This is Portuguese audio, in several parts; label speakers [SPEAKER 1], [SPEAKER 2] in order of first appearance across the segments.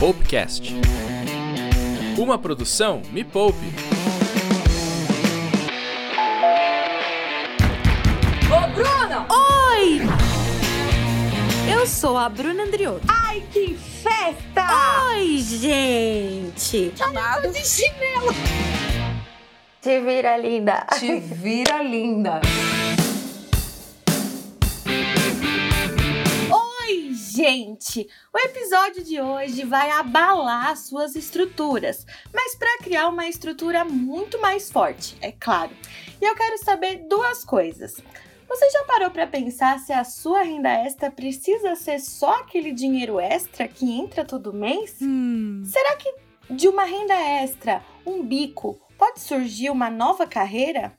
[SPEAKER 1] Poupecast. Uma produção Me Poupe.
[SPEAKER 2] Ô, Bruna!
[SPEAKER 3] Oi! Eu sou a Bruna Andriotto.
[SPEAKER 2] Ai, que festa!
[SPEAKER 3] Oi, gente!
[SPEAKER 2] Chamado de chinelo.
[SPEAKER 3] Te vira, linda.
[SPEAKER 2] Te vira linda.
[SPEAKER 3] Gente! O episódio de hoje vai abalar suas estruturas, mas para criar uma estrutura muito mais forte, é claro. E eu quero saber duas coisas. Você já parou para pensar se a sua renda extra precisa ser só aquele dinheiro extra que entra todo mês?
[SPEAKER 2] Hum.
[SPEAKER 3] Será que de uma renda extra, um bico, pode surgir uma nova carreira?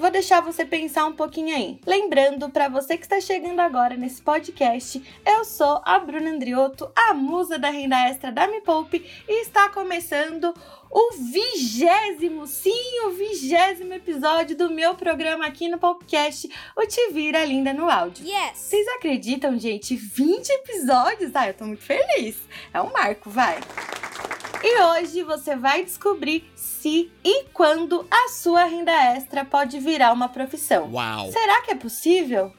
[SPEAKER 3] Vou deixar você pensar um pouquinho aí. Lembrando, para você que está chegando agora nesse podcast, eu sou a Bruna Andriotto, a musa da renda extra da Me Poupe, e está começando o vigésimo, sim, o vigésimo episódio do meu programa aqui no Popcast, o Te Vira Linda no Áudio.
[SPEAKER 2] Yes!
[SPEAKER 3] Vocês acreditam, gente? 20 episódios? Ah, eu tô muito feliz. É um marco, vai. E hoje você vai descobrir se e quando a sua renda extra pode virar uma profissão.
[SPEAKER 1] Uau!
[SPEAKER 3] Será que é possível?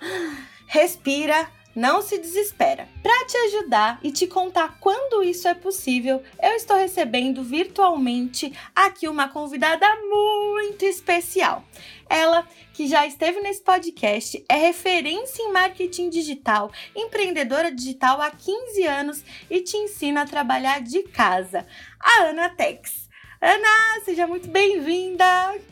[SPEAKER 3] Respira, não se desespera. Para te ajudar e te contar quando isso é possível, eu estou recebendo virtualmente aqui uma convidada muito especial. Ela, que já esteve nesse podcast, é referência em marketing digital, empreendedora digital há 15 anos e te ensina a trabalhar de casa. A Ana Tex. Ana, seja muito bem-vinda!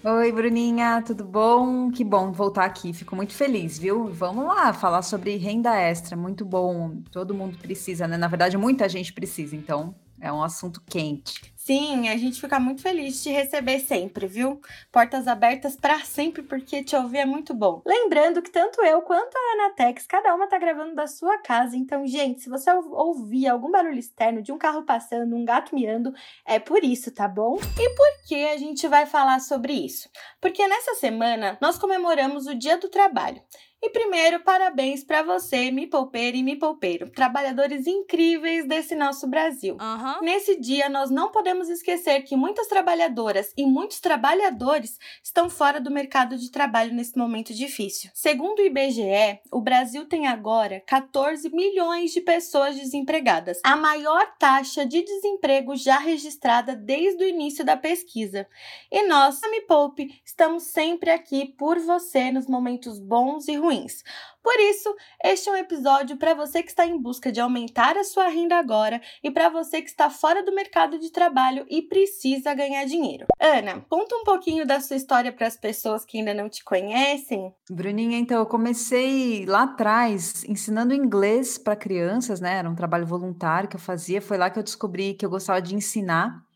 [SPEAKER 4] Oi, Bruninha, tudo bom? Que bom voltar aqui, fico muito feliz, viu? Vamos lá falar sobre renda extra, muito bom. Todo mundo precisa, né? Na verdade, muita gente precisa, então é um assunto quente.
[SPEAKER 3] Sim, a gente fica muito feliz de te receber sempre, viu? Portas abertas para sempre, porque te ouvir é muito bom. Lembrando que tanto eu quanto a Anatex, cada uma tá gravando da sua casa. Então, gente, se você ouvir algum barulho externo de um carro passando, um gato miando, é por isso, tá bom? E por que a gente vai falar sobre isso? Porque nessa semana nós comemoramos o Dia do Trabalho. E primeiro, parabéns para você, me poupeiro e me poupeiro, trabalhadores incríveis desse nosso Brasil.
[SPEAKER 2] Aham.
[SPEAKER 3] Nesse dia, nós não podemos esquecer que muitas trabalhadoras e muitos trabalhadores estão fora do mercado de trabalho nesse momento difícil. Segundo o IBGE, o Brasil tem agora 14 milhões de pessoas desempregadas, a maior taxa de desemprego já registrada desde o início da pesquisa. E nós, a Me Poupe, estamos sempre aqui por você nos momentos bons e ruins. Por isso, este é um episódio para você que está em busca de aumentar a sua renda agora e para você que está fora do mercado de trabalho e precisa ganhar dinheiro. Ana, conta um pouquinho da sua história para as pessoas que ainda não te conhecem.
[SPEAKER 4] Bruninha, então, eu comecei lá atrás ensinando inglês para crianças, né? Era um trabalho voluntário que eu fazia, foi lá que eu descobri que eu gostava de ensinar.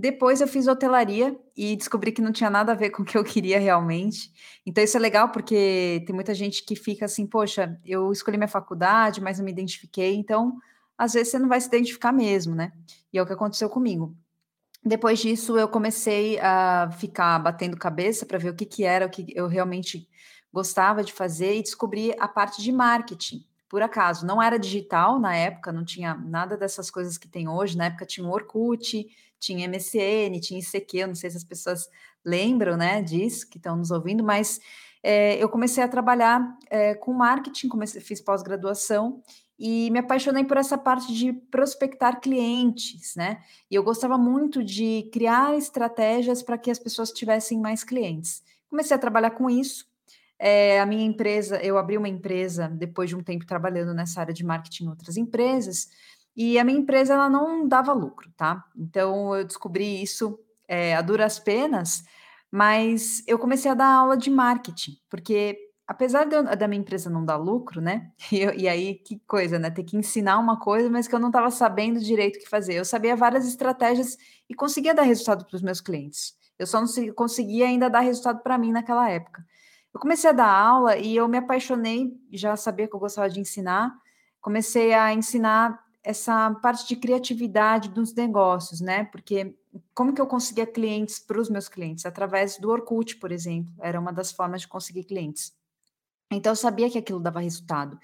[SPEAKER 4] Depois eu fiz hotelaria e descobri que não tinha nada a ver com o que eu queria realmente. Então isso é legal porque tem muita gente que fica assim, poxa, eu escolhi minha faculdade, mas não me identifiquei. Então, às vezes você não vai se identificar mesmo, né? E é o que aconteceu comigo. Depois disso, eu comecei a ficar batendo cabeça para ver o que, que era, o que eu realmente gostava de fazer e descobri a parte de marketing. Por acaso, não era digital na época, não tinha nada dessas coisas que tem hoje. Na época tinha o Orkut, tinha MSN, tinha ICQ, eu não sei se as pessoas lembram, né, disso, que estão nos ouvindo, mas é, eu comecei a trabalhar é, com marketing, comecei, fiz pós-graduação e me apaixonei por essa parte de prospectar clientes, né? E eu gostava muito de criar estratégias para que as pessoas tivessem mais clientes. Comecei a trabalhar com isso. É, a minha empresa, eu abri uma empresa depois de um tempo trabalhando nessa área de marketing em outras empresas, e a minha empresa ela não dava lucro, tá? Então eu descobri isso é, a duras penas, mas eu comecei a dar aula de marketing, porque apesar eu, da minha empresa não dar lucro, né? E, e, aí que coisa, né? Ter que ensinar uma coisa, mas que eu não estava sabendo direito o que fazer. Eu sabia várias estratégias e conseguia dar resultado para os meus clientes. Eu só não conseguia ainda dar resultado para mim naquela época. Eu comecei a dar aula e eu me apaixonei, já sabia que eu gostava de ensinar. Comecei a ensinar essa parte de criatividade dos negócios, né? Porque como que eu conseguia clientes para os meus clientes? Através do Orkut, por exemplo, era uma das formas de conseguir clientes. Então eu sabia que aquilo dava resultado.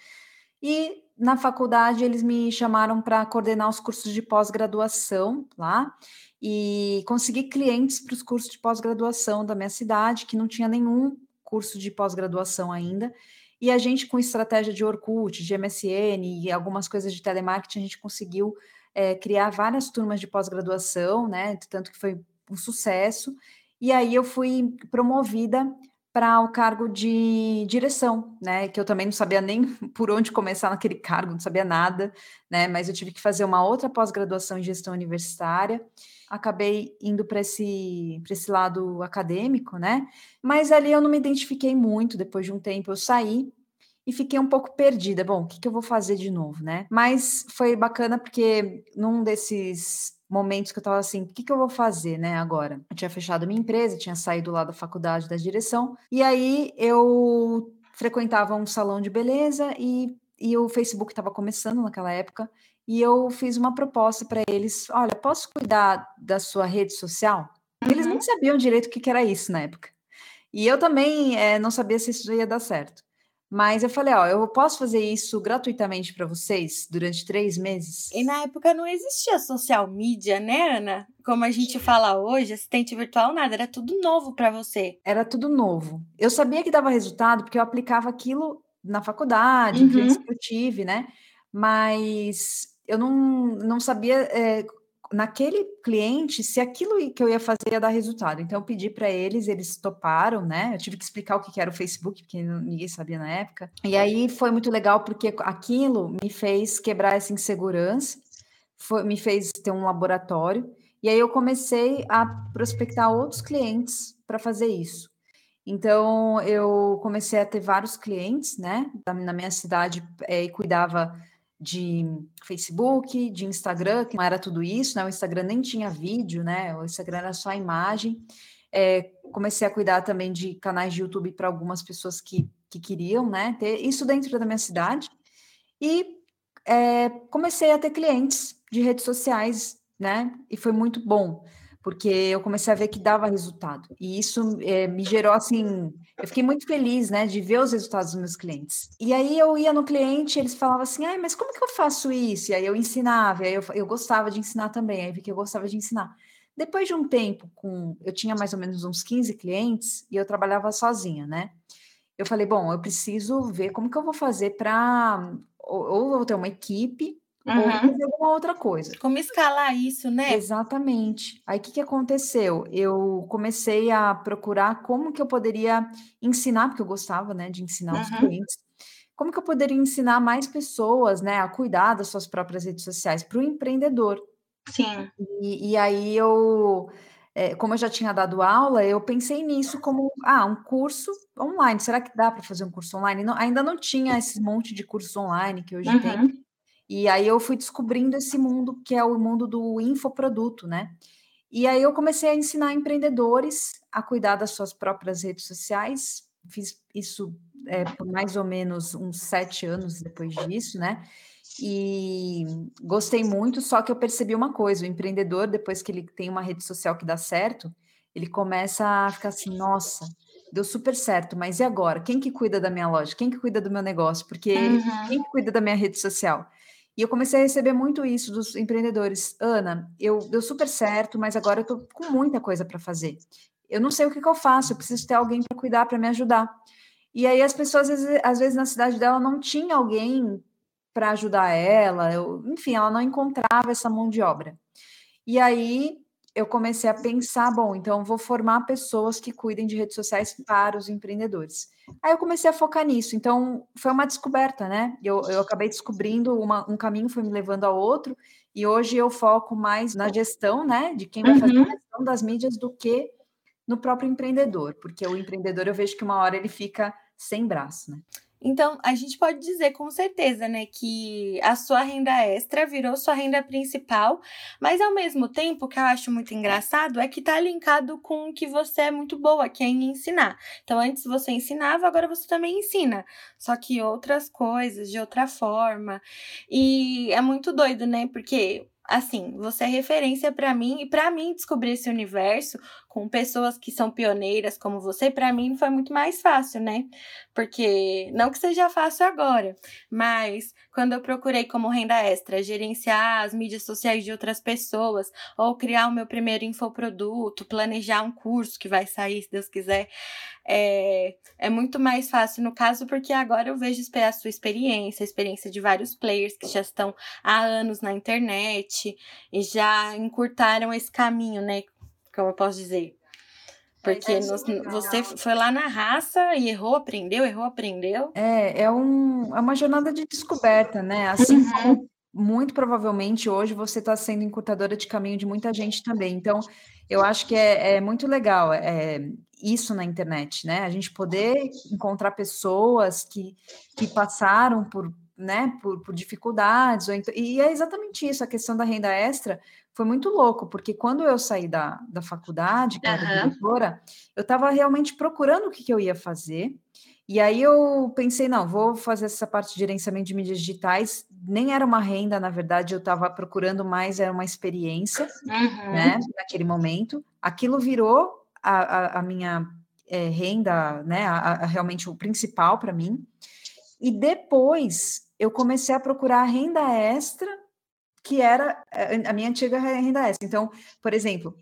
[SPEAKER 4] E na faculdade eles me chamaram para coordenar os cursos de pós-graduação lá e consegui clientes para os cursos de pós-graduação da minha cidade, que não tinha nenhum curso de pós-graduação ainda. E a gente, com estratégia de Orkut, de MSN e algumas coisas de telemarketing, a gente conseguiu é, criar várias turmas de pós-graduação, né? Tanto que foi um sucesso. E aí eu fui promovida para o cargo de direção, né? Que eu também não sabia nem por onde começar naquele cargo, não sabia nada, né? Mas eu tive que fazer uma outra pós-graduação em gestão universitária. Acabei indo para esse, esse lado acadêmico, né? Mas ali eu não me identifiquei muito. Depois de um tempo eu saí e fiquei um pouco perdida. Bom, o que, que eu vou fazer de novo, né? Mas foi bacana porque num desses momentos que eu estava assim, o que, que eu vou fazer, né, agora? Eu tinha fechado minha empresa, tinha saído lá da faculdade da direção, e aí eu frequentava um salão de beleza e, e o Facebook estava começando naquela época, e eu fiz uma proposta para eles, olha, posso cuidar da sua rede social? Uhum. Eles nem sabiam direito o que, que era isso na época. E eu também é, não sabia se isso ia dar certo. Mas eu falei, ó, eu posso fazer isso gratuitamente para vocês durante três meses?
[SPEAKER 3] E na época não existia social media, né, Ana? Como a gente fala hoje, assistente virtual, nada, era tudo novo para você.
[SPEAKER 4] Era tudo novo. Eu sabia que dava resultado porque eu aplicava aquilo na faculdade, uhum. que eu tive, né? Mas eu não, não sabia é, naquele cliente se aquilo que eu ia fazer ia dar resultado. Então, eu pedi para eles, eles toparam, né? Eu tive que explicar o que era o Facebook, porque ninguém sabia na época. E aí foi muito legal, porque aquilo me fez quebrar essa insegurança, foi, me fez ter um laboratório. E aí eu comecei a prospectar outros clientes para fazer isso. Então, eu comecei a ter vários clientes, né? Na minha cidade, é, cuidava de Facebook, de Instagram, que não era tudo isso, né? O Instagram nem tinha vídeo, né? O Instagram era só imagem. É, comecei a cuidar também de canais de YouTube para algumas pessoas que, que queriam, né? Ter isso dentro da minha cidade. E é, comecei a ter clientes de redes sociais, né? E foi muito bom porque eu comecei a ver que dava resultado. E isso é, me gerou assim, eu fiquei muito feliz, né, de ver os resultados dos meus clientes. E aí eu ia no cliente, eles falavam assim, ai, mas como que eu faço isso? E aí eu ensinava, aí eu, eu gostava de ensinar também, aí vi que eu gostava de ensinar. Depois de um tempo, com eu tinha mais ou menos uns 15 clientes e eu trabalhava sozinha, né? Eu falei, bom, eu preciso ver como que eu vou fazer para ou, ou eu ter uma equipe uhum. ou fazer alguma outra coisa.
[SPEAKER 3] Como escalar isso, né?
[SPEAKER 4] Exatamente. Aí o que, que aconteceu? Eu comecei a procurar como que eu poderia ensinar, porque eu gostava né, de ensinar uhum. os clientes, como que eu poderia ensinar mais pessoas né, a cuidar das suas próprias redes sociais para o empreendedor.
[SPEAKER 3] Sim.
[SPEAKER 4] E, e aí eu. É, como eu já tinha dado aula, eu pensei nisso como ah, um curso online. Será que dá para fazer um curso online? Não, ainda não tinha esse monte de cursos online que hoje uhum. tem. E aí eu fui descobrindo esse mundo que é o mundo do infoproduto, né? E aí eu comecei a ensinar empreendedores a cuidar das suas próprias redes sociais. Fiz isso é, por mais ou menos uns sete anos depois disso, né? E gostei muito, só que eu percebi uma coisa: o empreendedor, depois que ele tem uma rede social que dá certo, ele começa a ficar assim, nossa, deu super certo, mas e agora? Quem que cuida da minha loja? Quem que cuida do meu negócio? Porque uhum. quem que cuida da minha rede social? E eu comecei a receber muito isso dos empreendedores. Ana, eu deu super certo, mas agora eu estou com muita coisa para fazer. Eu não sei o que, que, eu faço, eu preciso ter alguém para cuidar, para me ajudar. E aí as pessoas, às vezes, às vezes, na cidade dela não tinha alguém para ajudar ela, eu, enfim, ela não encontrava essa mão de obra. E aí eu comecei a pensar, bom, então vou formar pessoas que cuidem de redes sociais para os empreendedores. Aí eu comecei a focar nisso, então foi uma descoberta, né? Eu, eu acabei descobrindo uma, um caminho, foi me levando a outro, e hoje eu foco mais na gestão, né, de quem vai uhum. fazer a gestão das mídias do que no próprio empreendedor, porque o empreendedor eu vejo que uma hora ele fica sem braço, né?
[SPEAKER 3] Então, a gente pode dizer com certeza, né, que a sua renda extra virou sua renda principal, mas ao mesmo tempo, que eu acho muito engraçado é que tá linkado com o que você é muito boa, que é em ensinar. Então, antes você ensinava, agora você também ensina, só que outras coisas, de outra forma. E é muito doido, né, porque assim, você é referência para mim e para mim descobrir esse universo com pessoas que são pioneiras como você, para mim foi muito mais fácil, né? Porque não que seja fácil agora, mas quando eu procurei como renda extra gerenciar as mídias sociais de outras pessoas ou criar o meu primeiro infoproduto, planejar um curso que vai sair, se Deus quiser, é, é muito mais fácil no caso, porque agora eu vejo a sua experiência, a experiência de vários players que já estão há anos na internet e já encurtaram esse caminho, né? Como eu posso dizer. Porque é, nos, você foi lá na raça e errou, aprendeu, errou, aprendeu.
[SPEAKER 4] É, é, um, é uma jornada de descoberta, né? Assim uhum. como muito provavelmente hoje você está sendo encurtadora de caminho de muita gente também. Então, eu acho que é, é muito legal é, isso na internet, né? A gente poder encontrar pessoas que, que passaram por, né, por, por dificuldades. Então, e é exatamente isso, a questão da renda extra foi muito louco, porque quando eu saí da, da faculdade, como uhum. diretora, eu estava realmente procurando o que, que eu ia fazer. E aí eu pensei, não, vou fazer essa parte de gerenciamento de mídias digitais. Nem era uma renda, na verdade, eu estava procurando mais, era uma experiência, uhum. né, naquele momento. Aquilo virou a, a, a minha é, renda, né, a, realmente o principal para mim. E depois eu comecei a procurar renda extra, que era a minha antiga renda extra. Então, por exemplo,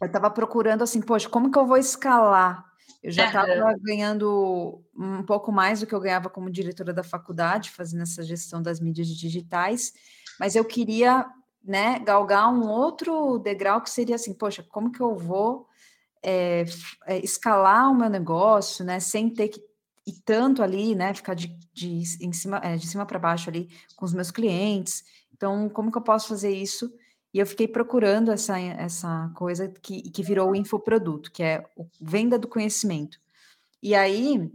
[SPEAKER 4] eu estava procurando assim, poxa, como que eu vou escalar eu já estava uhum. ganhando um pouco mais do que eu ganhava como diretora da faculdade, fazendo essa gestão das mídias digitais, mas eu queria né, galgar um outro degrau que seria assim, poxa, como que eu vou é, é, escalar o meu negócio, né, sem ter que ir tanto ali, né, ficar de, de, em cima, é, de cima para baixo ali com os meus clientes. Então, como que eu posso fazer isso e eu fiquei procurando essa, essa coisa que, que virou o infoproduto, que é o venda do conhecimento. E aí,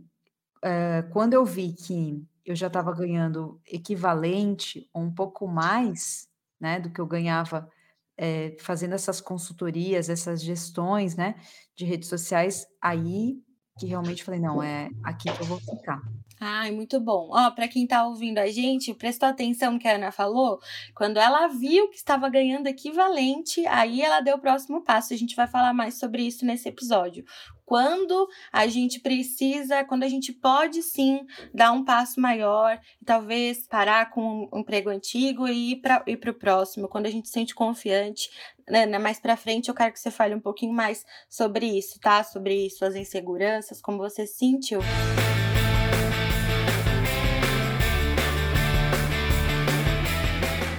[SPEAKER 4] é, quando eu vi que eu já estava ganhando equivalente ou um pouco mais né, do que eu ganhava é, fazendo essas consultorias, essas gestões né, de redes sociais, aí que realmente falei, não, é aqui que eu vou ficar.
[SPEAKER 3] Ai, muito bom. Ó, para quem tá ouvindo a gente, prestou atenção no que a Ana falou? Quando ela viu que estava ganhando equivalente, aí ela deu o próximo passo. A gente vai falar mais sobre isso nesse episódio. Quando a gente precisa, quando a gente pode sim dar um passo maior, talvez parar com um emprego antigo e ir para o próximo, quando a gente se sente confiante, né, né? Mais para frente eu quero que você fale um pouquinho mais sobre isso, tá? Sobre suas inseguranças, como você se sentiu.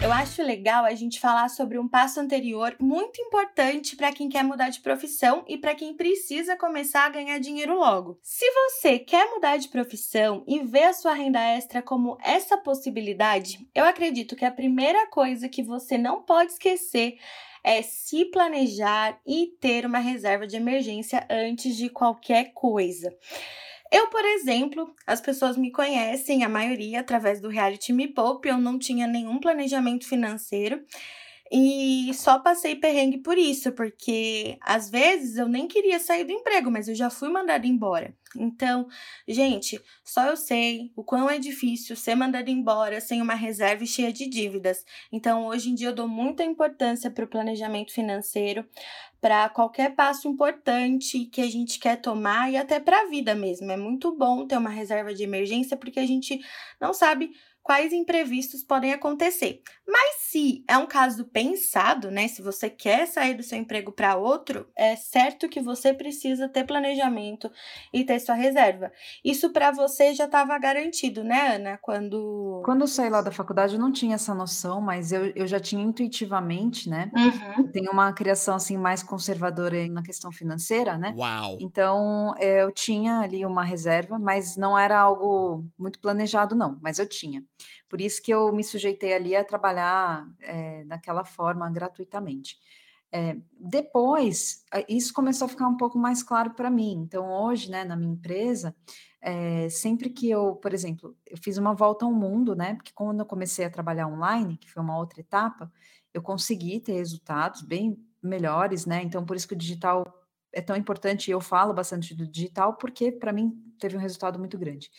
[SPEAKER 3] Eu acho legal a gente falar sobre um passo anterior muito importante para quem quer mudar de profissão e para quem precisa começar a ganhar dinheiro logo. Se você quer mudar de profissão e vê a sua renda extra como essa possibilidade, eu acredito que a primeira coisa que você não pode esquecer é se planejar e ter uma reserva de emergência antes de qualquer coisa. Eu, por exemplo, as pessoas me conhecem, a maioria, através do reality Me Poupe, eu não tinha nenhum planejamento financeiro. E só passei perrengue por isso, porque às vezes eu nem queria sair do emprego, mas eu já fui mandada embora. Então, gente, só eu sei o quão é difícil ser mandada embora sem uma reserva cheia de dívidas. Então, hoje em dia eu dou muita importância para o planejamento financeiro, para qualquer passo importante que a gente quer tomar e até para a vida mesmo. É muito bom ter uma reserva de emergência porque a gente não sabe quais imprevistos podem acontecer. Mas se é um caso pensado, né? Se você quer sair do seu emprego para outro, é certo que você precisa ter planejamento e ter sua reserva. Isso para você já estava garantido, né, Ana? Quando.
[SPEAKER 4] Quando eu saí lá da faculdade, eu não tinha essa noção, mas eu, eu já tinha intuitivamente, né? Uhum. Tenho uma criação assim mais conservadora na questão financeira, né? Uau! Então é, eu tinha ali uma reserva, mas não era algo muito planejado, não, mas eu tinha. Por isso que eu me sujeitei ali a trabalhar é, daquela forma gratuitamente. É, depois, isso começou a ficar um pouco mais claro para mim. Então, hoje, né, na minha empresa, é, sempre que eu, por exemplo, eu fiz uma volta ao mundo, né? Porque quando eu comecei a trabalhar online, que foi uma outra etapa, eu consegui ter resultados bem melhores, né? Então, por isso que o digital é tão importante e eu falo bastante do digital, porque para mim teve um resultado muito grande.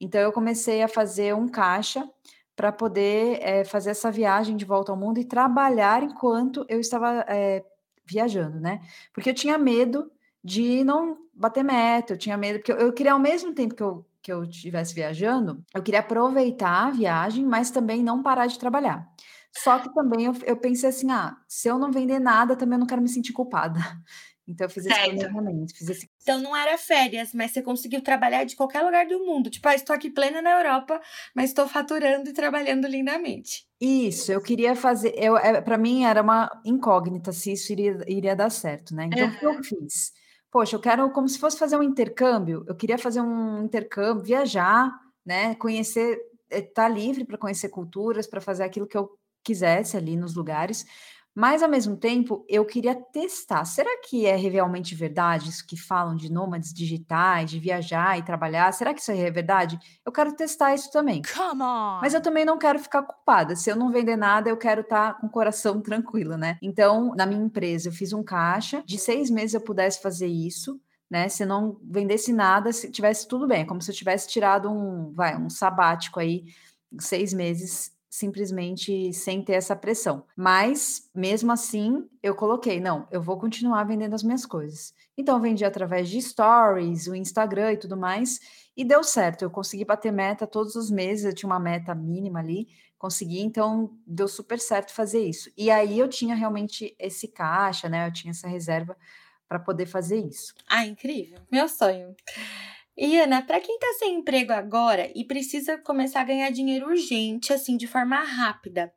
[SPEAKER 4] Então, eu comecei a fazer um caixa para poder é, fazer essa viagem de volta ao mundo e trabalhar enquanto eu estava é, viajando, né? Porque eu tinha medo de não bater meta, eu tinha medo, porque eu, eu queria ao mesmo tempo que eu que eu estivesse viajando, eu queria aproveitar a viagem, mas também não parar de trabalhar. Só que também eu, eu pensei assim: ah, se eu não vender nada, também eu não quero me sentir culpada. Então eu fiz esse planejamento. Fiz esse...
[SPEAKER 3] Então não era férias, mas você conseguiu trabalhar de qualquer lugar do mundo. Tipo, ah, estou aqui plena na Europa, mas estou faturando e trabalhando lindamente.
[SPEAKER 4] Isso, eu queria fazer. Eu, é, para mim era uma incógnita se isso iria, iria dar certo, né? Então uhum. o que eu fiz? Poxa, eu quero como se fosse fazer um intercâmbio. Eu queria fazer um intercâmbio, viajar, né? Conhecer, estar tá livre para conhecer culturas, para fazer aquilo que eu quisesse ali nos lugares. Mas, ao mesmo tempo, eu queria testar. Será que é realmente verdade isso que falam de nômades digitais, de viajar e trabalhar? Será que isso é verdade? Eu quero testar isso também. Mas eu também não quero ficar culpada. Se eu não vender nada, eu quero estar tá com o coração tranquilo, né? Então, na minha empresa, eu fiz um caixa. De seis meses eu pudesse fazer isso. Né, se não vendesse nada, se tivesse tudo bem, é como se eu tivesse tirado um, vai, um sabático aí, seis meses simplesmente sem ter essa pressão. Mas, mesmo assim, eu coloquei, não, eu vou continuar vendendo as minhas coisas. Então, vendi através de stories, o Instagram e tudo mais, e deu certo. Eu consegui bater meta todos os meses, eu tinha uma meta mínima ali, consegui, então deu super certo fazer isso. E aí eu tinha realmente esse caixa, né? Eu tinha essa reserva para poder fazer isso.
[SPEAKER 3] Ah, incrível. Meu sonho. E Ana, para quem está sem emprego agora e precisa começar a ganhar dinheiro urgente, assim, de forma rápida,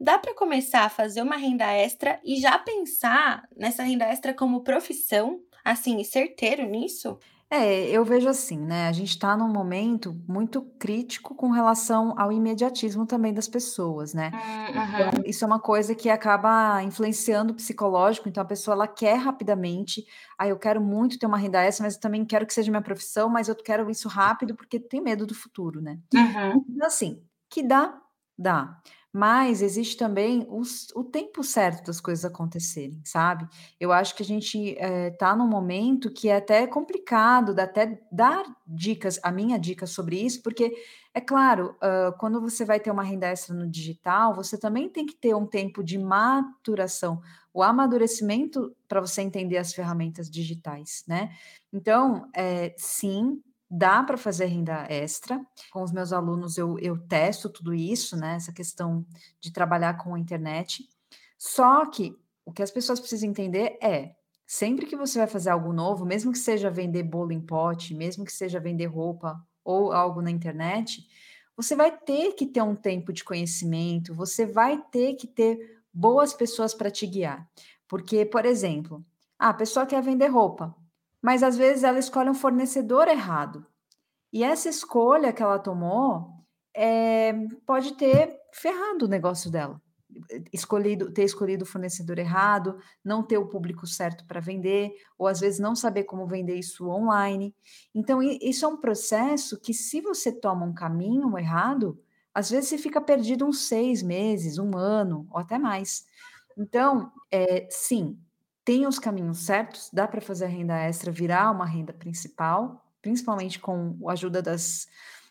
[SPEAKER 3] dá para começar a fazer uma renda extra e já pensar nessa renda extra como profissão, assim, certeiro nisso?
[SPEAKER 4] É, eu vejo assim, né? A gente está num momento muito crítico com relação ao imediatismo também das pessoas, né? Então, uhum. isso é uma coisa que acaba influenciando o psicológico. Então, a pessoa ela quer rapidamente. Ah, eu quero muito ter uma renda extra, mas eu também quero que seja minha profissão, mas eu quero isso rápido porque tem medo do futuro, né? Uhum. Então, assim, que dá, dá mas existe também os, o tempo certo das coisas acontecerem, sabe? Eu acho que a gente está eh, num momento que é até complicado até dar dicas, a minha dica sobre isso, porque é claro, uh, quando você vai ter uma renda extra no digital, você também tem que ter um tempo de maturação, o amadurecimento para você entender as ferramentas digitais, né? Então, é, sim, dá para fazer renda extra. Com os meus alunos, eu, eu testo tudo isso, né? Essa questão de trabalhar com a internet. Só que o que as pessoas precisam entender é. Sempre que você vai fazer algo novo, mesmo que seja vender bolo em pote, mesmo que seja vender roupa ou algo na internet, você vai ter que ter um tempo de conhecimento, você vai ter que ter boas pessoas para te guiar. Porque, por exemplo, a pessoa quer vender roupa, mas às vezes ela escolhe um fornecedor errado. E essa escolha que ela tomou é, pode ter ferrado o negócio dela. Escolhido, ter escolhido o fornecedor errado, não ter o público certo para vender, ou às vezes não saber como vender isso online. Então, isso é um processo que, se você toma um caminho errado, às vezes você fica perdido uns seis meses, um ano, ou até mais. Então, é, sim, tem os caminhos certos, dá para fazer a renda extra virar uma renda principal, principalmente com a ajuda das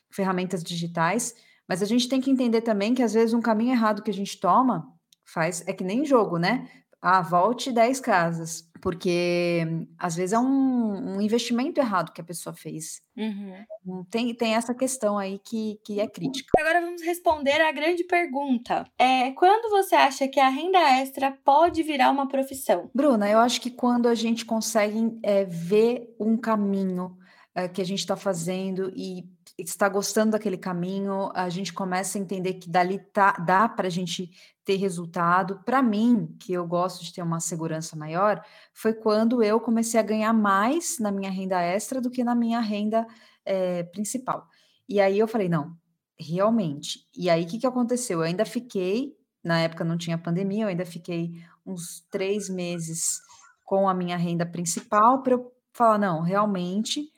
[SPEAKER 4] ferramentas digitais, mas a gente tem que entender também que às vezes um caminho errado que a gente toma faz é que nem jogo, né? Ah, volte 10 casas, porque às vezes é um, um investimento errado que a pessoa fez. Uhum. Tem, tem essa questão aí que, que é crítica.
[SPEAKER 3] Agora vamos responder a grande pergunta. É, quando você acha que a renda extra pode virar uma profissão?
[SPEAKER 4] Bruna, eu acho que quando a gente consegue é, ver um caminho é, que a gente está fazendo e está gostando daquele caminho, a gente começa a entender que dali tá, dá para a gente ter resultado. Para mim, que eu gosto de ter uma segurança maior, foi quando eu comecei a ganhar mais na minha renda extra do que na minha renda é, principal. E aí eu falei, não, realmente. E aí o que, que aconteceu? Eu ainda fiquei, na época não tinha pandemia, eu ainda fiquei uns três meses com a minha renda principal para eu falar, não, realmente,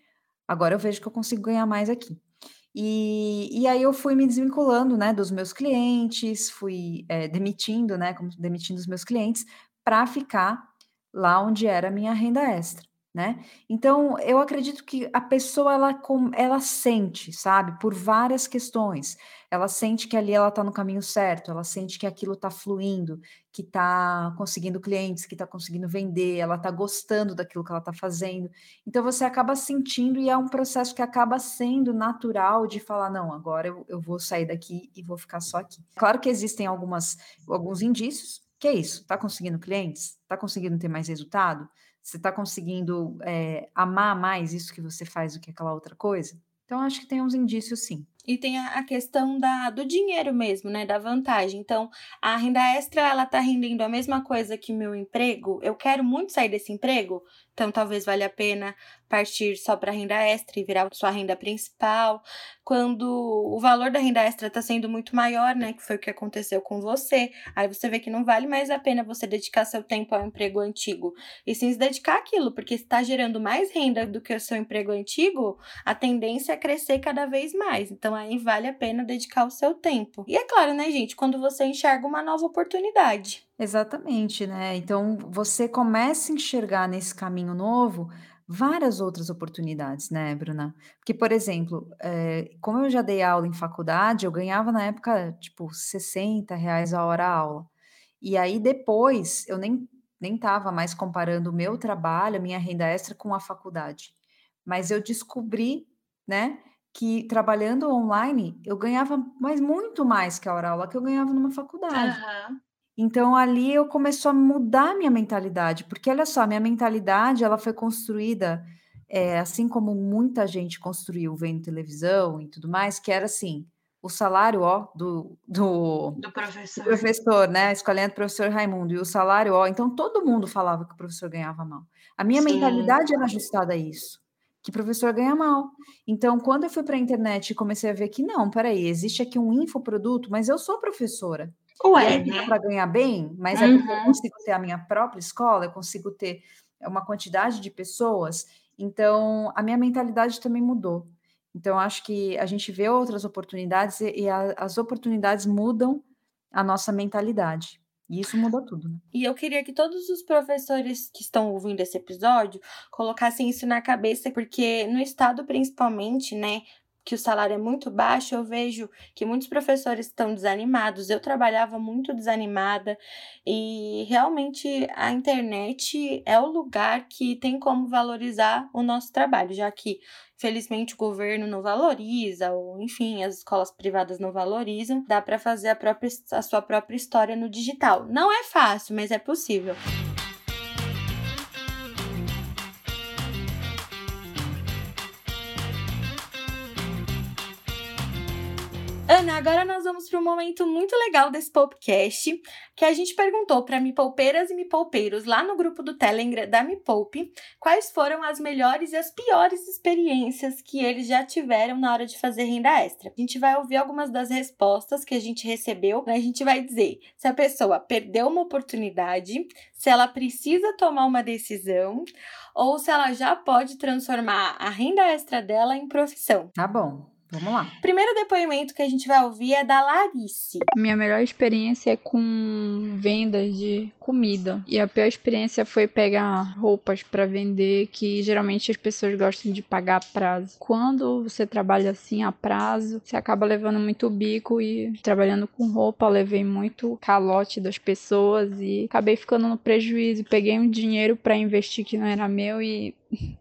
[SPEAKER 4] agora eu vejo que eu consigo ganhar mais aqui. E, e aí eu fui me desvinculando, né, dos meus clientes, fui é, demitindo, né, demitindo os meus clientes, para ficar lá onde era a minha renda extra, né? Então, eu acredito que a pessoa, ela, ela sente, sabe, por várias questões. Ela sente que ali ela está no caminho certo, ela sente que aquilo está fluindo, que está conseguindo clientes, que está conseguindo vender, ela está gostando daquilo que ela está fazendo. Então você acaba sentindo e é um processo que acaba sendo natural de falar, não, agora eu, eu vou sair daqui e vou ficar só aqui. Claro que existem algumas, alguns indícios, que é isso, está conseguindo clientes? Está conseguindo ter mais resultado? Você está conseguindo é, amar mais isso que você faz do que aquela outra coisa? Então, acho que tem uns indícios sim.
[SPEAKER 3] E tem a, questão da, do dinheiro mesmo, né? Da vantagem. Então, a renda extra, ela tá rendendo a mesma coisa que meu emprego. Eu quero muito sair desse emprego, então talvez valha a pena partir só para renda extra e virar sua renda principal. Quando o valor da renda extra está sendo muito maior, né? Que foi o que aconteceu com você. Aí você vê que não vale mais a pena você dedicar seu tempo ao emprego antigo. E sim se dedicar àquilo, porque se está gerando mais renda do que o seu emprego antigo, a tendência é crescer cada vez mais. Então aí vale a pena dedicar o seu tempo. E é claro, né, gente, quando você enxerga uma nova oportunidade.
[SPEAKER 4] Exatamente, né? Então você começa a enxergar nesse caminho novo várias outras oportunidades, né, Bruna? Porque, por exemplo, é, como eu já dei aula em faculdade, eu ganhava na época, tipo, 60 reais a hora a aula. E aí depois eu nem nem estava mais comparando o meu trabalho, minha renda extra com a faculdade. Mas eu descobri, né, que trabalhando online eu ganhava mais muito mais que a hora aula que eu ganhava numa faculdade.
[SPEAKER 3] Uhum.
[SPEAKER 4] Então ali eu começou a mudar minha mentalidade, porque olha só, minha mentalidade ela foi construída é, assim como muita gente construiu vendo televisão e tudo mais, que era assim, o salário ó do, do,
[SPEAKER 3] do professor.
[SPEAKER 4] do professor, né? Escolhendo o professor Raimundo, e o salário ó, então todo mundo falava que o professor ganhava mal. A minha Sim. mentalidade era ajustada a isso que professor ganha mal. Então, quando eu fui para a internet e comecei a ver que não, peraí, existe aqui um infoproduto, mas eu sou professora.
[SPEAKER 3] Ué, né?
[SPEAKER 4] Para ganhar bem, mas uhum. é porque eu consigo ter a minha própria escola, eu consigo ter uma quantidade de pessoas. Então, a minha mentalidade também mudou. Então, acho que a gente vê outras oportunidades e, e a, as oportunidades mudam a nossa mentalidade. E isso muda tudo, né?
[SPEAKER 3] E eu queria que todos os professores que estão ouvindo esse episódio colocassem isso na cabeça, porque no estado principalmente, né, que o salário é muito baixo, eu vejo que muitos professores estão desanimados. Eu trabalhava muito desanimada e realmente a internet é o lugar que tem como valorizar o nosso trabalho, já que Felizmente o governo não valoriza, ou enfim, as escolas privadas não valorizam. Dá para fazer a, própria, a sua própria história no digital. Não é fácil, mas é possível. Ana, agora nós vamos para um momento muito legal desse podcast, que a gente perguntou para me poupeiras e me poupeiros lá no grupo do Telegram da Me Poupe quais foram as melhores e as piores experiências que eles já tiveram na hora de fazer renda extra. A gente vai ouvir algumas das respostas que a gente recebeu, né? a gente vai dizer se a pessoa perdeu uma oportunidade, se ela precisa tomar uma decisão ou se ela já pode transformar a renda extra dela em profissão.
[SPEAKER 4] Tá bom. Vamos lá.
[SPEAKER 3] Primeiro depoimento que a gente vai ouvir é da Larice.
[SPEAKER 5] Minha melhor experiência é com vendas de comida. E a pior experiência foi pegar roupas para vender, que geralmente as pessoas gostam de pagar a prazo. Quando você trabalha assim a prazo, você acaba levando muito bico e trabalhando com roupa, levei muito calote das pessoas e acabei ficando no prejuízo. Peguei um dinheiro para investir que não era meu e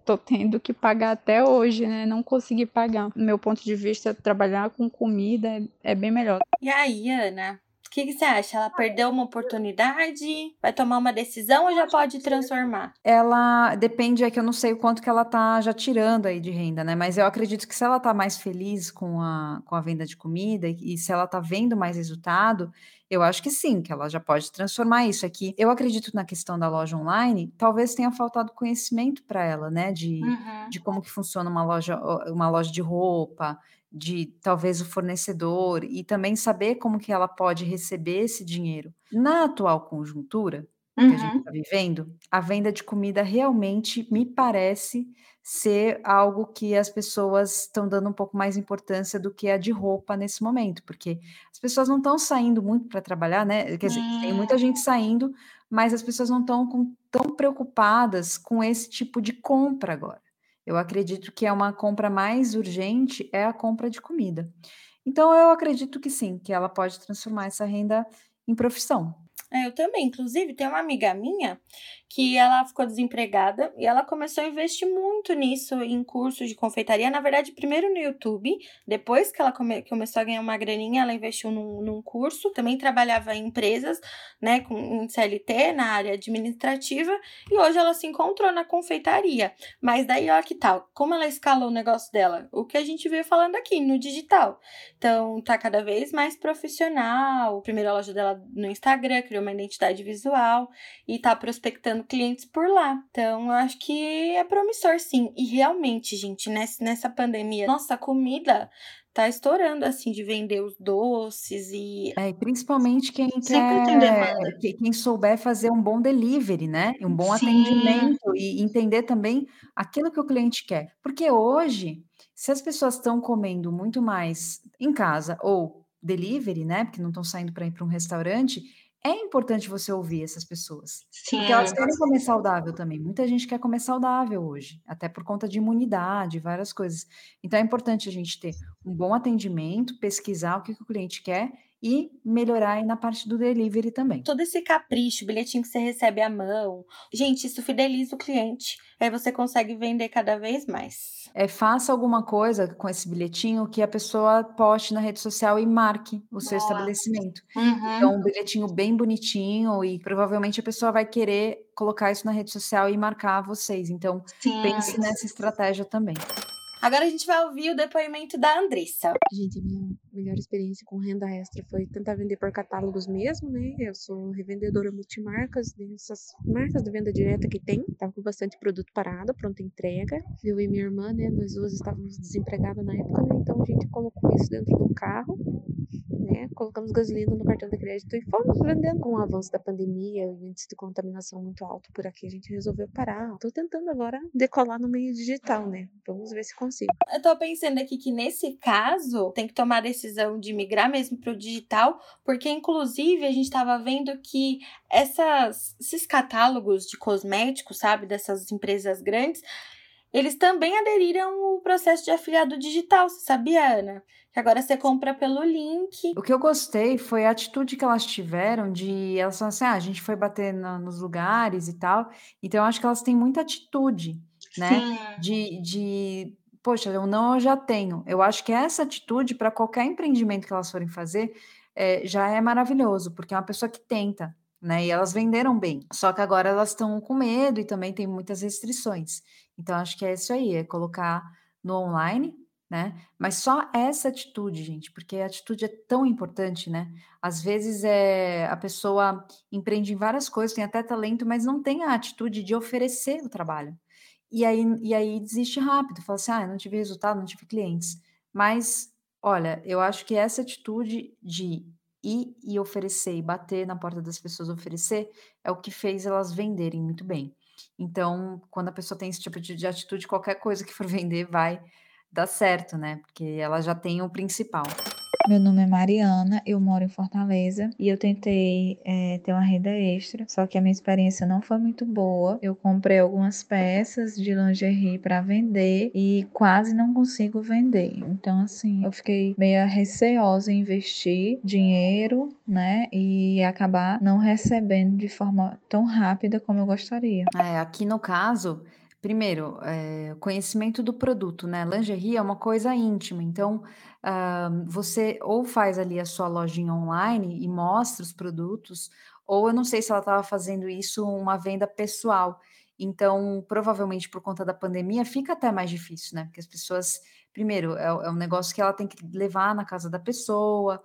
[SPEAKER 5] tô tendo que pagar até hoje, né? Não consegui pagar. Do meu ponto de vista, trabalhar com comida é, é bem melhor.
[SPEAKER 3] E aí, Ana? O que, que, você acha? Ela perdeu uma oportunidade? Vai tomar uma decisão ou já pode transformar?
[SPEAKER 4] Ela depende, é que eu não sei o quanto que ela tá já tirando aí de renda, né? Mas eu acredito que se ela tá mais feliz com a, com a venda de comida e, e se ela tá vendo mais resultado, eu acho que sim, que ela já pode transformar isso aqui. Eu acredito na questão da loja online, talvez tenha faltado conhecimento para ela, né? De, uhum. de como que funciona uma loja, uma loja de roupa, de talvez o fornecedor e também saber como que ela pode receber esse dinheiro. Na atual conjuntura uhum. que a gente está uhum. vivendo, a venda de comida realmente me parece ser algo que as pessoas estão dando um pouco mais importância do que a de roupa nesse momento, porque as pessoas não estão saindo muito para trabalhar, né? Quer dizer, tem muita gente saindo, mas as pessoas não estão tão preocupadas com esse tipo de compra agora. Eu acredito que é uma compra mais urgente é a compra de comida. Então, eu acredito que sim, que ela pode transformar essa renda em profissão.
[SPEAKER 3] É, eu também. Inclusive, tem uma amiga minha que ela ficou desempregada e ela começou a investir muito nisso, em cursos de confeitaria. Na verdade, primeiro no YouTube, depois que ela come começou a ganhar uma graninha, ela investiu num, num curso. Também trabalhava em empresas, né, com em CLT, na área administrativa, e hoje ela se encontrou na confeitaria. Mas daí, ó, que tal? Como ela escalou o negócio dela? O que a gente veio falando aqui, no digital. Então, tá cada vez mais profissional. Primeiro a loja dela no Instagram, criou uma identidade visual e tá prospectando clientes por lá. Então, eu acho que é promissor, sim. E realmente, gente, nessa, pandemia, nossa, a comida tá estourando, assim, de vender os doces e...
[SPEAKER 4] É, principalmente quem quer, quem souber fazer um bom delivery, né? Um bom Sim. atendimento e entender também aquilo que o cliente quer. Porque hoje, se as pessoas estão comendo muito mais em casa ou delivery, né? Porque não estão saindo para ir para um restaurante, é importante você ouvir essas pessoas. Sim. Porque elas querem comer saudável também. Muita gente quer comer saudável hoje, até por conta de imunidade, várias coisas. Então é importante a gente ter um bom atendimento, pesquisar o que, que o cliente quer e melhorar aí na parte do delivery também.
[SPEAKER 3] Todo esse capricho, bilhetinho que você recebe à mão. Gente, isso fideliza o cliente. Aí você consegue vender cada vez mais.
[SPEAKER 4] É, faça alguma coisa com esse bilhetinho que a pessoa poste na rede social e marque o seu estabelecimento. Uhum. Então, um bilhetinho bem bonitinho e provavelmente a pessoa vai querer colocar isso na rede social e marcar vocês. Então, Sim. pense nessa estratégia também.
[SPEAKER 3] Agora a gente vai ouvir o depoimento da Andressa.
[SPEAKER 6] Gente, minha melhor experiência com renda extra foi tentar vender por catálogos mesmo, né? Eu sou revendedora multimarcas, dessas marcas de venda direta que tem. Tava com bastante produto parado, pronta entrega. Eu e minha irmã, né? Nós duas estávamos desempregadas na época, né? Então a gente colocou isso dentro do carro né? Colocamos gasolina no cartão de crédito e fomos vendendo. Com o avanço da pandemia e o índice de contaminação muito alto por aqui, a gente resolveu parar. Tô tentando agora decolar no meio digital, né? Vamos ver se consigo.
[SPEAKER 3] Eu tô pensando aqui que nesse caso tem que tomar a decisão de migrar mesmo pro digital, porque inclusive a gente tava vendo que essas, esses catálogos de cosméticos, sabe, dessas empresas grandes, eles também aderiram ao processo de afiliado digital, você sabia, Ana? Que agora você compra pelo link.
[SPEAKER 4] O que eu gostei foi a atitude que elas tiveram de elas falaram assim: ah, a gente foi bater no, nos lugares e tal. Então, eu acho que elas têm muita atitude, né? Sim. De, de poxa, eu não eu já tenho. Eu acho que essa atitude, para qualquer empreendimento que elas forem fazer, é, já é maravilhoso, porque é uma pessoa que tenta, né? E elas venderam bem. Só que agora elas estão com medo e também tem muitas restrições. Então, acho que é isso aí, é colocar no online né? Mas só essa atitude, gente, porque a atitude é tão importante, né? Às vezes é a pessoa empreende em várias coisas, tem até talento, mas não tem a atitude de oferecer o trabalho. E aí, e aí desiste rápido, fala assim: ah, não tive resultado, não tive clientes. Mas, olha, eu acho que essa atitude de ir e oferecer e bater na porta das pessoas, oferecer, é o que fez elas venderem muito bem. Então, quando a pessoa tem esse tipo de, de atitude, qualquer coisa que for vender vai dá certo, né? Porque ela já tem o principal.
[SPEAKER 7] Meu nome é Mariana, eu moro em Fortaleza e eu tentei é, ter uma renda extra, só que a minha experiência não foi muito boa. Eu comprei algumas peças de lingerie para vender e quase não consigo vender. Então, assim, eu fiquei meio receosa em investir dinheiro, né, e acabar não recebendo de forma tão rápida como eu gostaria.
[SPEAKER 4] É, aqui no caso, Primeiro, eh, conhecimento do produto, né? Lingerie é uma coisa íntima, então você ou faz ali a sua lojinha online e mostra os produtos, ou eu não sei se ela estava fazendo isso uma venda pessoal. Então, provavelmente por conta da pandemia, fica até mais difícil, né? Porque as pessoas, primeiro, é, é um negócio que ela tem que levar na casa da pessoa,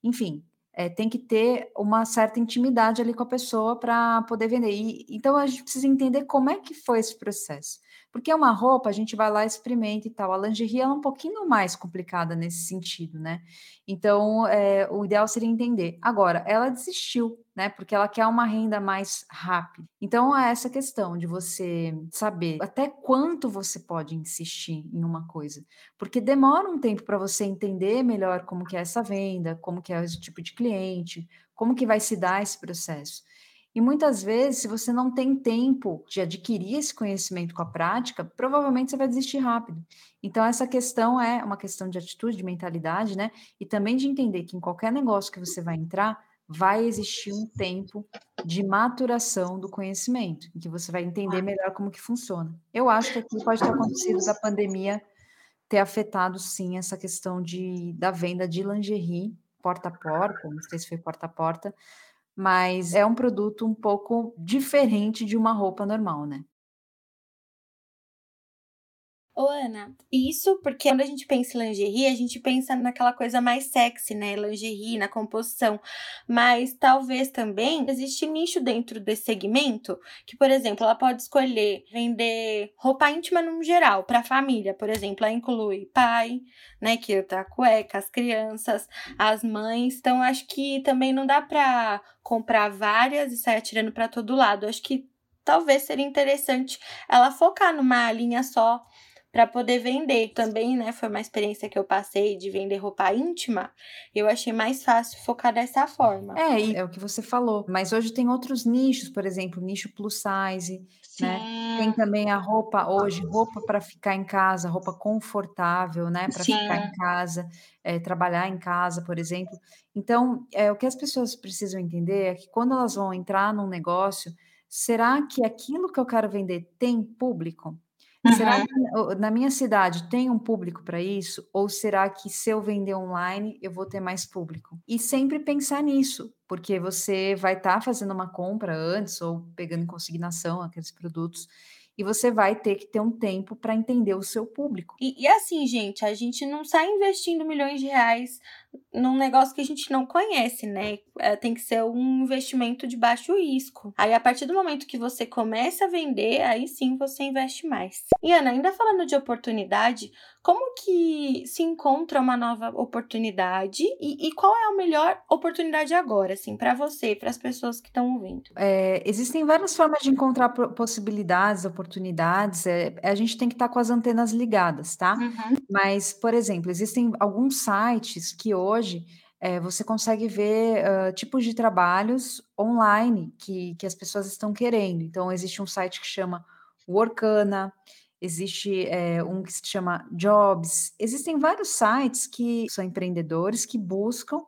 [SPEAKER 4] enfim, é, tem que ter uma certa intimidade ali com a pessoa para poder vender. E, então a gente precisa entender como é que foi esse processo. Porque é uma roupa, a gente vai lá, experimenta e tal. A lingerie é um pouquinho mais complicada nesse sentido, né? Então, é, o ideal seria entender. Agora, ela desistiu, né? Porque ela quer uma renda mais rápida. Então, é essa questão de você saber até quanto você pode insistir em uma coisa. Porque demora um tempo para você entender melhor como que é essa venda, como que é esse tipo de cliente, como que vai se dar esse processo. E muitas vezes, se você não tem tempo de adquirir esse conhecimento com a prática, provavelmente você vai desistir rápido. Então, essa questão é uma questão de atitude, de mentalidade, né? E também de entender que em qualquer negócio que você vai entrar, vai existir um tempo de maturação do conhecimento, em que você vai entender melhor como que funciona. Eu acho que aqui pode ter acontecido da pandemia ter afetado sim essa questão de da venda de lingerie porta a porta, não sei se foi porta a porta, mas é um produto um pouco diferente de uma roupa normal, né?
[SPEAKER 3] Ô, Ana, isso porque quando a gente pensa em lingerie, a gente pensa naquela coisa mais sexy, né? Lingerie, na composição. Mas talvez também existe nicho dentro desse segmento que, por exemplo, ela pode escolher vender roupa íntima no geral, para a família, por exemplo. Ela inclui pai, né? Que tá cueca, as crianças, as mães. Então, acho que também não dá para comprar várias e sair atirando para todo lado. Acho que talvez seria interessante ela focar numa linha só para poder vender. Também, né, foi uma experiência que eu passei de vender roupa íntima. Eu achei mais fácil focar dessa forma.
[SPEAKER 4] É, é o que você falou. Mas hoje tem outros nichos, por exemplo, nicho plus size, né? Sim. né? Tem também a roupa hoje, roupa para ficar em casa, roupa confortável, né, para ficar em casa, é, trabalhar em casa, por exemplo. Então, é, o que as pessoas precisam entender é que quando elas vão entrar num negócio, será que aquilo que eu quero vender tem público? Será
[SPEAKER 3] Uhum.
[SPEAKER 4] que na minha cidade tem um público para isso? Ou será que se eu vender online eu vou ter mais público? E sempre pensar nisso, porque você vai estar fazendo uma compra antes ou pegando em consignação aqueles produtos e você vai ter que ter um tempo para entender o seu público.
[SPEAKER 3] E, e assim, gente, a gente não sai investindo milhões de reais num negócio que a gente não conhece, né? É, tem que ser um investimento de baixo risco. Aí, a partir do momento que você começa a vender, aí sim você investe mais. E Ana, ainda falando de oportunidade, como que se encontra uma nova oportunidade e, e qual é a melhor oportunidade agora, assim, para você, para as pessoas que estão ouvindo?
[SPEAKER 4] É, existem várias formas de encontrar possibilidades, oportunidades. É, a gente tem que estar tá com as antenas ligadas, tá?
[SPEAKER 3] Uhum.
[SPEAKER 4] Mas, por exemplo, existem alguns sites que hoje é, você consegue ver uh, tipos de trabalhos online que, que as pessoas estão querendo. Então, existe um site que chama Workana, existe é, um que se chama Jobs. Existem vários sites que são empreendedores que buscam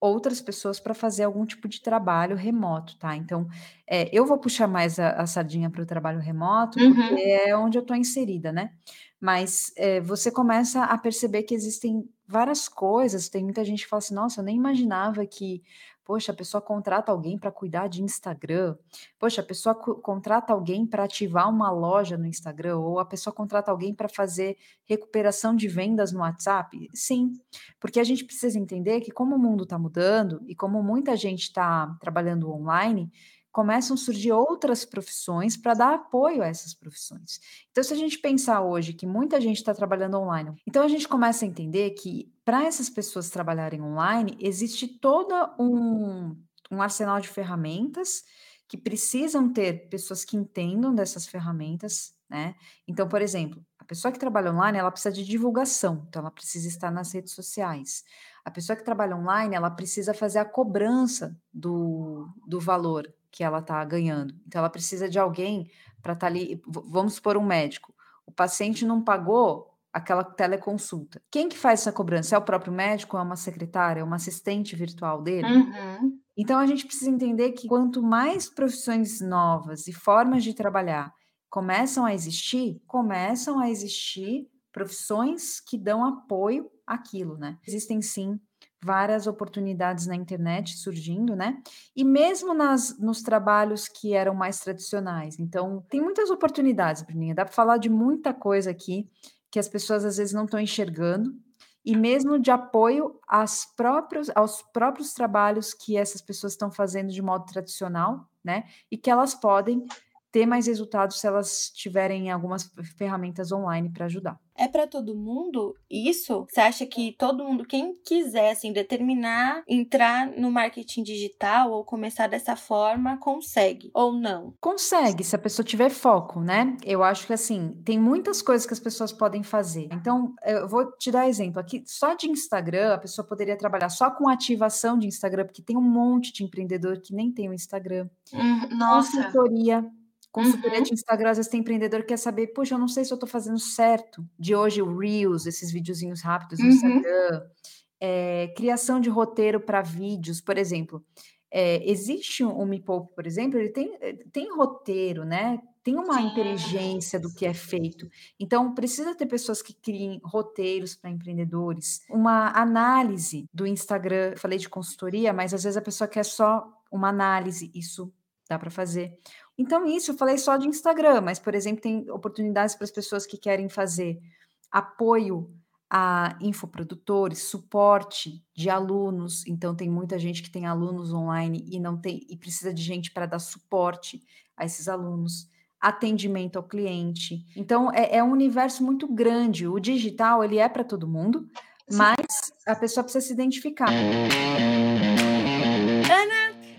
[SPEAKER 4] outras pessoas para fazer algum tipo de trabalho remoto, tá? Então, é, eu vou puxar mais a, a sardinha para o trabalho remoto, uhum. porque é onde eu estou inserida, né? Mas é, você começa a perceber que existem várias coisas. Tem muita gente que fala assim: nossa, eu nem imaginava que, poxa, a pessoa contrata alguém para cuidar de Instagram, poxa, a pessoa contrata alguém para ativar uma loja no Instagram, ou a pessoa contrata alguém para fazer recuperação de vendas no WhatsApp. Sim, porque a gente precisa entender que, como o mundo está mudando e como muita gente está trabalhando online, começam a surgir outras profissões para dar apoio a essas profissões. Então, se a gente pensar hoje que muita gente está trabalhando online, então a gente começa a entender que para essas pessoas trabalharem online, existe todo um, um arsenal de ferramentas que precisam ter pessoas que entendam dessas ferramentas, né? Então, por exemplo, a pessoa que trabalha online, ela precisa de divulgação, então ela precisa estar nas redes sociais. A pessoa que trabalha online, ela precisa fazer a cobrança do, do valor que ela está ganhando. Então, ela precisa de alguém para estar tá ali. Vamos supor um médico. O paciente não pagou aquela teleconsulta. Quem que faz essa cobrança? É o próprio médico? É uma secretária? É uma assistente virtual dele?
[SPEAKER 3] Uhum.
[SPEAKER 4] Então, a gente precisa entender que quanto mais profissões novas e formas de trabalhar começam a existir, começam a existir profissões que dão apoio àquilo, né? Existem sim várias oportunidades na internet surgindo, né? E mesmo nas, nos trabalhos que eram mais tradicionais. Então, tem muitas oportunidades, Bruninha. Dá para falar de muita coisa aqui que as pessoas às vezes não estão enxergando, e mesmo de apoio às próprios, aos próprios trabalhos que essas pessoas estão fazendo de modo tradicional, né? E que elas podem ter mais resultados se elas tiverem algumas ferramentas online para ajudar.
[SPEAKER 3] É para todo mundo isso? Você acha que todo mundo, quem quiser assim, determinar entrar no marketing digital ou começar dessa forma, consegue ou não?
[SPEAKER 4] Consegue, se a pessoa tiver foco, né? Eu acho que assim, tem muitas coisas que as pessoas podem fazer. Então, eu vou te dar exemplo aqui, só de Instagram, a pessoa poderia trabalhar só com ativação de Instagram, porque tem um monte de empreendedor que nem tem o Instagram.
[SPEAKER 3] Hum, nossa.
[SPEAKER 4] Consultoria Consultoria
[SPEAKER 3] Uhum.
[SPEAKER 4] de Instagram, às vezes tem empreendedor que quer saber, poxa, eu não sei se eu estou fazendo certo. De hoje, o Reels, esses videozinhos rápidos no
[SPEAKER 3] Uhum.
[SPEAKER 4] Instagram. É, criação de roteiro para vídeos, por exemplo. É, existe um, um Me Poupe, por exemplo, ele tem, eh, tem roteiro, né? Tem uma
[SPEAKER 3] Sim.
[SPEAKER 4] inteligência do que é feito. Então, precisa ter pessoas que criem roteiros para empreendedores, uma análise do Instagram. Falei de consultoria, mas às vezes a pessoa quer só uma análise, isso dá para fazer. Então, isso eu falei só de Instagram, mas, por exemplo, tem oportunidades para as pessoas que querem fazer apoio a infoprodutores, suporte de alunos. Então, tem muita gente que tem alunos online e não tem e precisa de gente para dar suporte a esses alunos, atendimento ao cliente. Então, é, é um universo muito grande. O digital ele é para todo mundo, mas a pessoa precisa se identificar.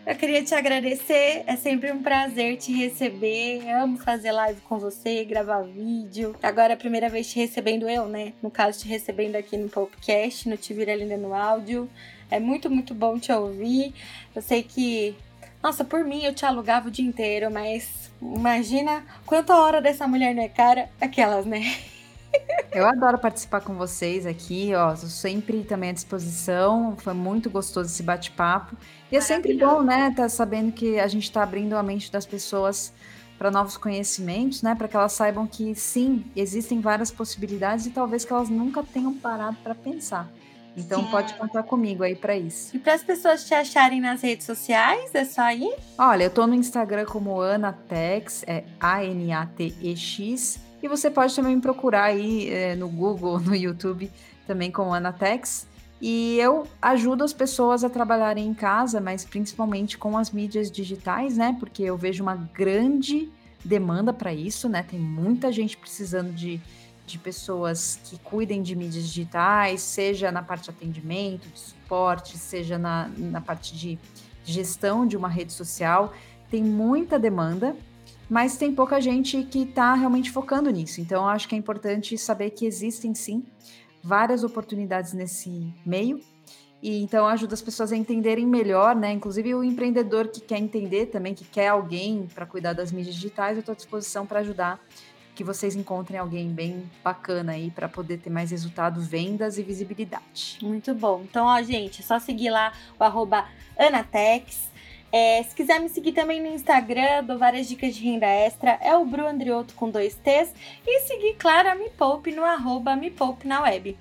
[SPEAKER 3] Eu queria te agradecer, é sempre um prazer te receber. Amo fazer live com você, gravar vídeo. Agora é a primeira vez te recebendo eu, né? No caso, te recebendo aqui no podcast, no Te Vira Linda no áudio. É muito, muito bom te ouvir. Eu sei que, nossa, por mim eu te alugava o dia inteiro, mas imagina quanta hora dessa mulher não é cara, aquelas, né?
[SPEAKER 4] Eu adoro participar com vocês aqui, ó. Sempre também à disposição. Foi muito gostoso esse bate-papo. E é sempre bom, né, tá sabendo que a gente está abrindo a mente das pessoas para novos conhecimentos, né, para que elas saibam que sim, existem várias possibilidades e talvez que elas nunca tenham parado para pensar. Então
[SPEAKER 3] Sim.
[SPEAKER 4] pode contar comigo aí para isso.
[SPEAKER 3] E para as pessoas te acharem nas redes sociais, é só ir?
[SPEAKER 4] Olha, eu tô no Instagram como Anatex, é A-N-A-T-E-X. E você pode também me procurar aí é, no Google, no YouTube, também como Anatex. E eu ajudo as pessoas a trabalharem em casa, mas principalmente com as mídias digitais, né? Porque eu vejo uma grande demanda para isso, né? Tem muita gente precisando de, de pessoas que cuidem de mídias digitais, seja na parte de atendimento, de suporte, seja na, na parte de gestão de uma rede social. Tem muita demanda, mas tem pouca gente que está realmente focando nisso. Então, acho que é importante saber que existem sim várias oportunidades nesse meio. E então ajuda as pessoas a entenderem melhor, né? Inclusive o empreendedor que quer entender também, que quer alguém para cuidar das mídias digitais, eu estou à disposição para ajudar que vocês encontrem alguém bem bacana aí para poder ter mais resultado, vendas e visibilidade.
[SPEAKER 3] Muito bom. Então, ó, gente, é só seguir lá o arroba Anatex. É, se quiser me seguir também no Instagram, dou várias dicas de renda extra, é o Bru Andrioto com dois T's. E seguir, claro, a Me Poupe no arroba Me Poupe na web.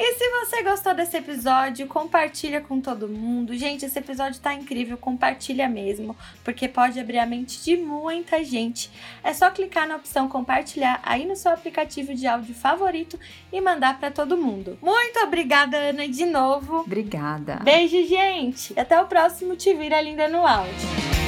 [SPEAKER 3] E se você gostou desse episódio, compartilha com todo mundo. Gente, esse episódio tá incrível, compartilha mesmo, porque pode abrir a mente de muita gente. É só clicar na opção compartilhar aí no seu aplicativo de áudio favorito e mandar para todo mundo. Muito obrigada, Ana, de novo.
[SPEAKER 4] Obrigada.
[SPEAKER 3] Beijo, gente. E até o próximo Te Vira Linda no Áudio.